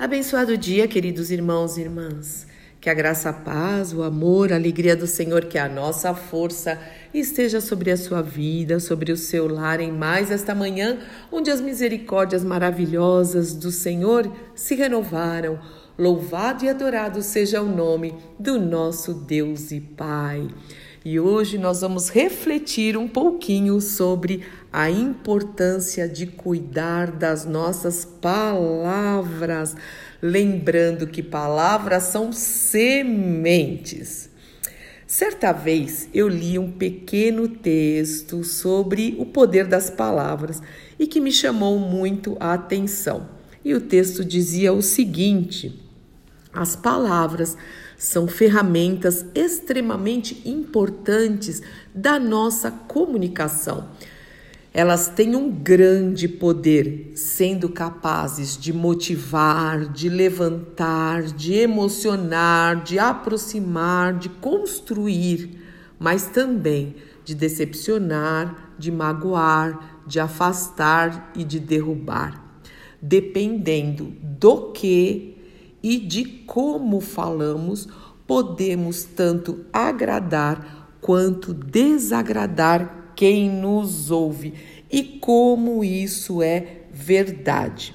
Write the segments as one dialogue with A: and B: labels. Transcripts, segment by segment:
A: Abençoado dia, queridos irmãos e irmãs. Que a graça, a paz, o amor, a alegria do Senhor, que é a nossa força, esteja sobre a sua vida, sobre o seu lar em mais esta manhã, onde as misericórdias maravilhosas do Senhor se renovaram. Louvado e adorado seja o nome do nosso Deus e Pai. E hoje nós vamos refletir um pouquinho sobre a importância de cuidar das nossas palavras, lembrando que palavras são sementes. Certa vez eu li um pequeno texto sobre o poder das palavras e que me chamou muito a atenção. E o texto dizia o seguinte: as palavras são ferramentas extremamente importantes da nossa comunicação. Elas têm um grande poder, sendo capazes de motivar, de levantar, de emocionar, de aproximar, de construir, mas também de decepcionar, de magoar, de afastar e de derrubar, dependendo do que e de como falamos, podemos tanto agradar quanto desagradar quem nos ouve e como isso é verdade.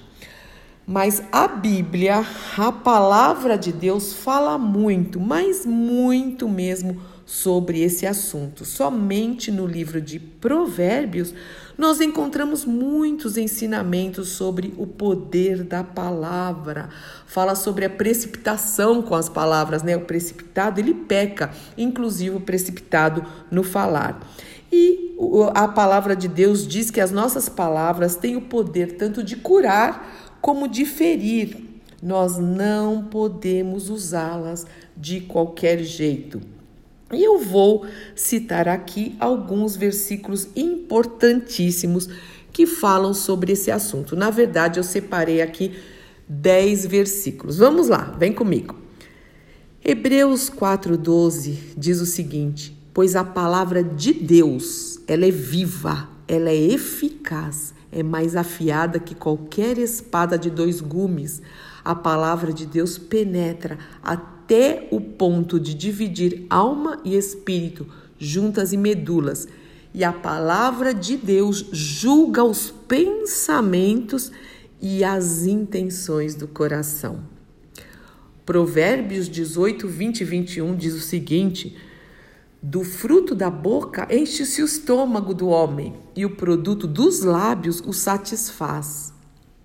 A: Mas a Bíblia, a palavra de Deus, fala muito, mas muito mesmo sobre esse assunto. Somente no livro de Provérbios nós encontramos muitos ensinamentos sobre o poder da palavra. Fala sobre a precipitação com as palavras, né? O precipitado, ele peca, inclusive o precipitado no falar. E a palavra de Deus diz que as nossas palavras têm o poder tanto de curar como de ferir. Nós não podemos usá-las de qualquer jeito. E eu vou citar aqui alguns versículos importantíssimos que falam sobre esse assunto. Na verdade, eu separei aqui 10 versículos. Vamos lá, vem comigo. Hebreus 4:12 diz o seguinte: "Pois a palavra de Deus, ela é viva, ela é eficaz, é mais afiada que qualquer espada de dois gumes. A palavra de Deus penetra até até o ponto de dividir alma e espírito, juntas e medulas. E a palavra de Deus julga os pensamentos e as intenções do coração. Provérbios 18, 20 e 21 diz o seguinte: Do fruto da boca enche-se o estômago do homem, e o produto dos lábios o satisfaz.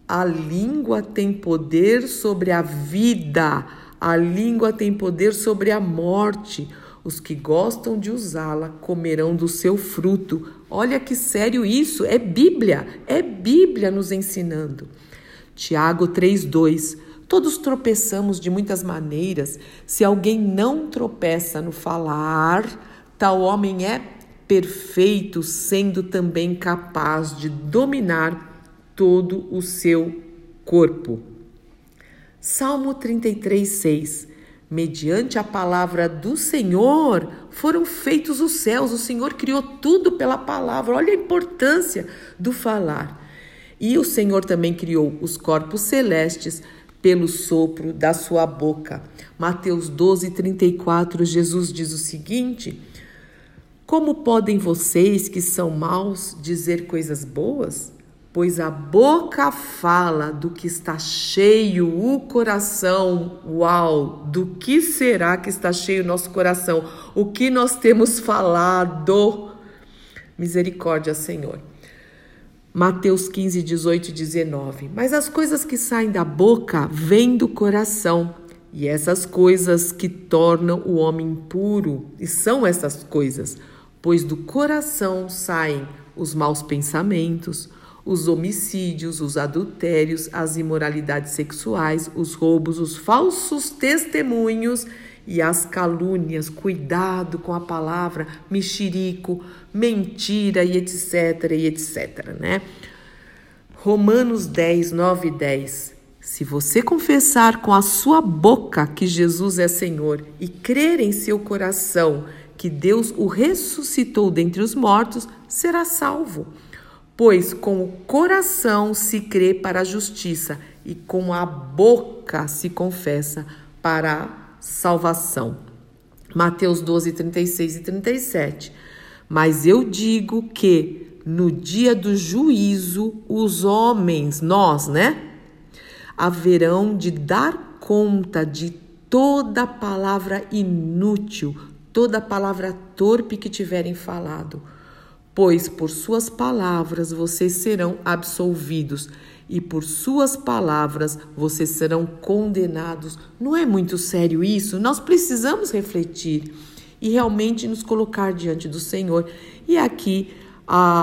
A: A língua tem poder sobre a vida a língua tem poder sobre a morte. Os que gostam de usá-la comerão do seu fruto. Olha que sério isso, é Bíblia, é Bíblia nos ensinando. Tiago 3:2 Todos tropeçamos de muitas maneiras. Se alguém não tropeça no falar, tal homem é perfeito, sendo também capaz de dominar todo o seu corpo. Salmo 33, 6. Mediante a palavra do Senhor foram feitos os céus, o Senhor criou tudo pela palavra. Olha a importância do falar. E o Senhor também criou os corpos celestes pelo sopro da sua boca. Mateus 12, 34, Jesus diz o seguinte: Como podem vocês que são maus dizer coisas boas? Pois a boca fala do que está cheio o coração. Uau! Do que será que está cheio o nosso coração? O que nós temos falado? Misericórdia, Senhor. Mateus 15, 18 e 19. Mas as coisas que saem da boca vêm do coração, e essas coisas que tornam o homem impuro, e são essas coisas, pois do coração saem os maus pensamentos, os homicídios, os adultérios, as imoralidades sexuais, os roubos, os falsos testemunhos e as calúnias. Cuidado com a palavra mexerico, mentira e etc, e etc, né? Romanos 10, 9 e 10. Se você confessar com a sua boca que Jesus é Senhor e crer em seu coração que Deus o ressuscitou dentre os mortos, será salvo pois com o coração se crê para a justiça e com a boca se confessa para a salvação. Mateus 12, 36 e 37. Mas eu digo que no dia do juízo, os homens, nós, né? Haverão de dar conta de toda palavra inútil, toda palavra torpe que tiverem falado, pois por suas palavras vocês serão absolvidos e por suas palavras vocês serão condenados. Não é muito sério isso? Nós precisamos refletir e realmente nos colocar diante do Senhor. E aqui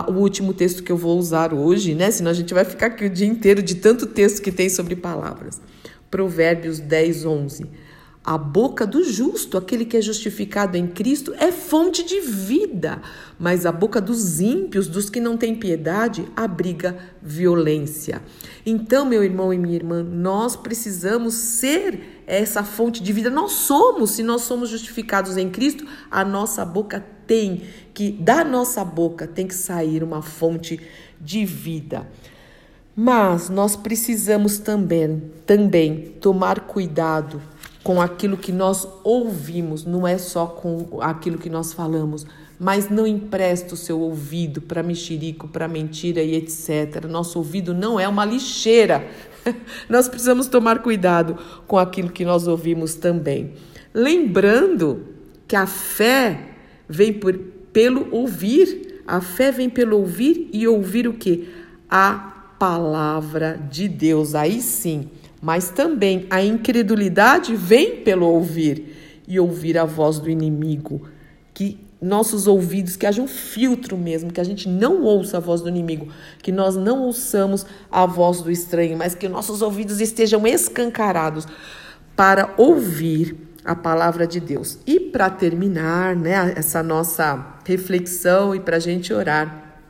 A: o último texto que eu vou usar hoje, né? Senão a gente vai ficar aqui o dia inteiro de tanto texto que tem sobre palavras. Provérbios 10, 11. A boca do justo, aquele que é justificado em Cristo, é fonte de vida, mas a boca dos ímpios, dos que não têm piedade, abriga violência. Então, meu irmão e minha irmã, nós precisamos ser essa fonte de vida. Nós somos, se nós somos justificados em Cristo, a nossa boca tem que, da nossa boca, tem que sair uma fonte de vida. Mas nós precisamos também, também tomar cuidado com aquilo que nós ouvimos, não é só com aquilo que nós falamos, mas não empresta o seu ouvido para mexerico, para mentira e etc. Nosso ouvido não é uma lixeira. nós precisamos tomar cuidado com aquilo que nós ouvimos também. Lembrando que a fé vem por, pelo ouvir, a fé vem pelo ouvir e ouvir o que? A palavra de Deus. Aí sim, mas também a incredulidade vem pelo ouvir e ouvir a voz do inimigo. Que nossos ouvidos, que haja um filtro mesmo, que a gente não ouça a voz do inimigo, que nós não ouçamos a voz do estranho, mas que nossos ouvidos estejam escancarados para ouvir a palavra de Deus. E para terminar, né, essa nossa reflexão e para a gente orar,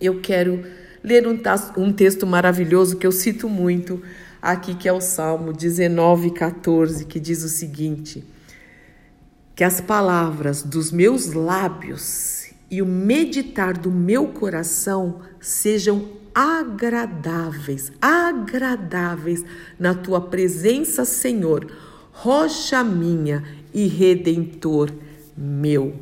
A: eu quero ler um, um texto maravilhoso que eu cito muito aqui que é o Salmo 19, 14, que diz o seguinte: Que as palavras dos meus lábios e o meditar do meu coração sejam agradáveis, agradáveis na tua presença, Senhor, rocha minha e redentor meu.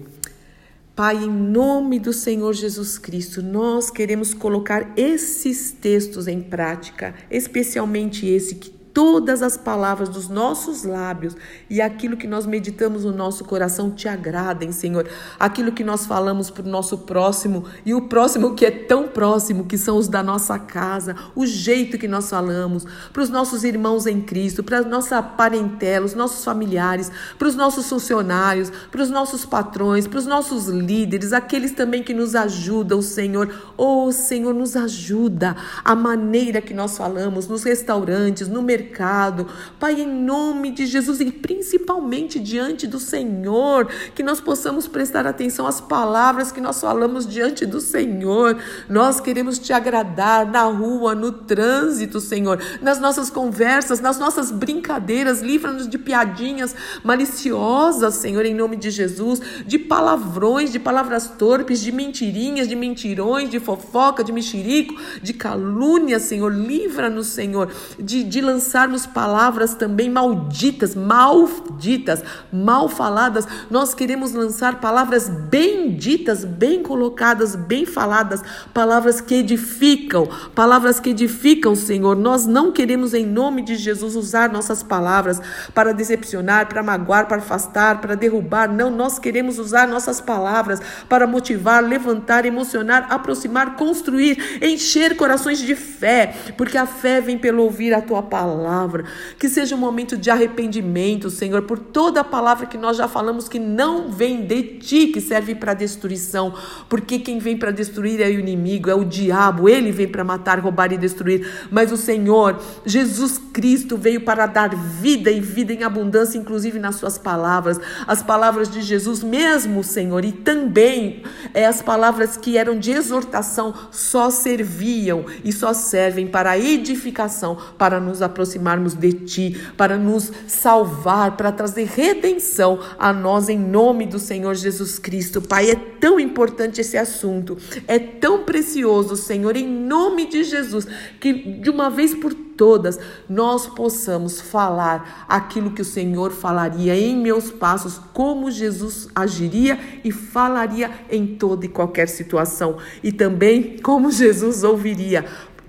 A: Pai, em nome do Senhor Jesus Cristo, nós queremos colocar esses textos em prática, especialmente esse que todas as palavras dos nossos lábios e aquilo que nós meditamos no nosso coração te agradem, Senhor. Aquilo que nós falamos para o nosso próximo e o próximo que é tão próximo, que são os da nossa casa, o jeito que nós falamos, para os nossos irmãos em Cristo, para a nossa parentela, os nossos familiares, para os nossos funcionários, para os nossos patrões, para os nossos líderes, aqueles também que nos ajudam, Senhor. Oh, Senhor, nos ajuda a maneira que nós falamos nos restaurantes, no mercado mercado. Pai, em nome de Jesus e principalmente diante do Senhor, que nós possamos prestar atenção às palavras que nós falamos diante do Senhor. Nós queremos te agradar na rua, no trânsito, Senhor, nas nossas conversas, nas nossas brincadeiras. Livra-nos de piadinhas maliciosas, Senhor, em nome de Jesus, de palavrões, de palavras torpes, de mentirinhas, de mentirões, de fofoca, de mexerico, de calúnia, Senhor. Livra-nos, Senhor, de, de lançar lançarmos palavras também malditas, malditas, mal faladas. Nós queremos lançar palavras benditas, bem colocadas, bem faladas, palavras que edificam, palavras que edificam, Senhor. Nós não queremos, em nome de Jesus, usar nossas palavras para decepcionar, para magoar, para afastar, para derrubar. Não, nós queremos usar nossas palavras para motivar, levantar, emocionar, aproximar, construir, encher corações de fé, porque a fé vem pelo ouvir a tua palavra palavra, que seja um momento de arrependimento, Senhor, por toda a palavra que nós já falamos que não vem de ti, que serve para destruição, porque quem vem para destruir é o inimigo, é o diabo, ele vem para matar, roubar e destruir, mas o Senhor, Jesus Cristo, veio para dar vida e vida em abundância, inclusive nas suas palavras, as palavras de Jesus mesmo, Senhor, e também é, as palavras que eram de exortação só serviam e só servem para edificação, para nos aproximar aproximarmos de Ti, para nos salvar, para trazer redenção a nós em nome do Senhor Jesus Cristo. Pai, é tão importante esse assunto, é tão precioso, Senhor, em nome de Jesus, que de uma vez por todas nós possamos falar aquilo que o Senhor falaria em meus passos, como Jesus agiria e falaria em toda e qualquer situação, e também como Jesus ouviria,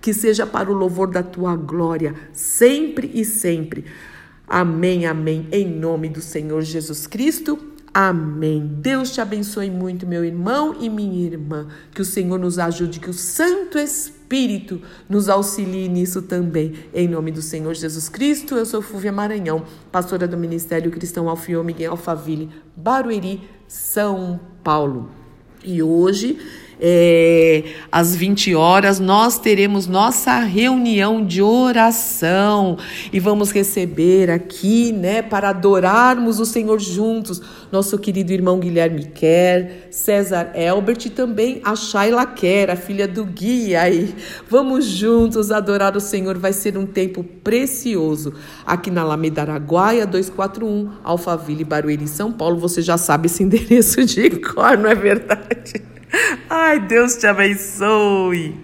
A: que seja para o louvor da tua glória, sempre e sempre. Amém, amém, em nome do Senhor Jesus Cristo. Amém. Deus te abençoe muito, meu irmão e minha irmã. Que o Senhor nos ajude, que o Santo Espírito nos auxilie nisso também. Em nome do Senhor Jesus Cristo, eu sou Fúvia Maranhão, pastora do Ministério Cristão Alfiôme em Alphaville, Barueri, São Paulo. E hoje é, às 20 horas, nós teremos nossa reunião de oração e vamos receber aqui, né, para adorarmos o Senhor juntos, nosso querido irmão Guilherme Kerr, César Elbert e também a Shayla Kerr, a filha do Gui. Aí, vamos juntos adorar o Senhor, vai ser um tempo precioso aqui na Alameda Araguaia 241, Alphaville, Barueri, São Paulo. Você já sabe esse endereço de cor, não é verdade? Ai, Deus te abençoe.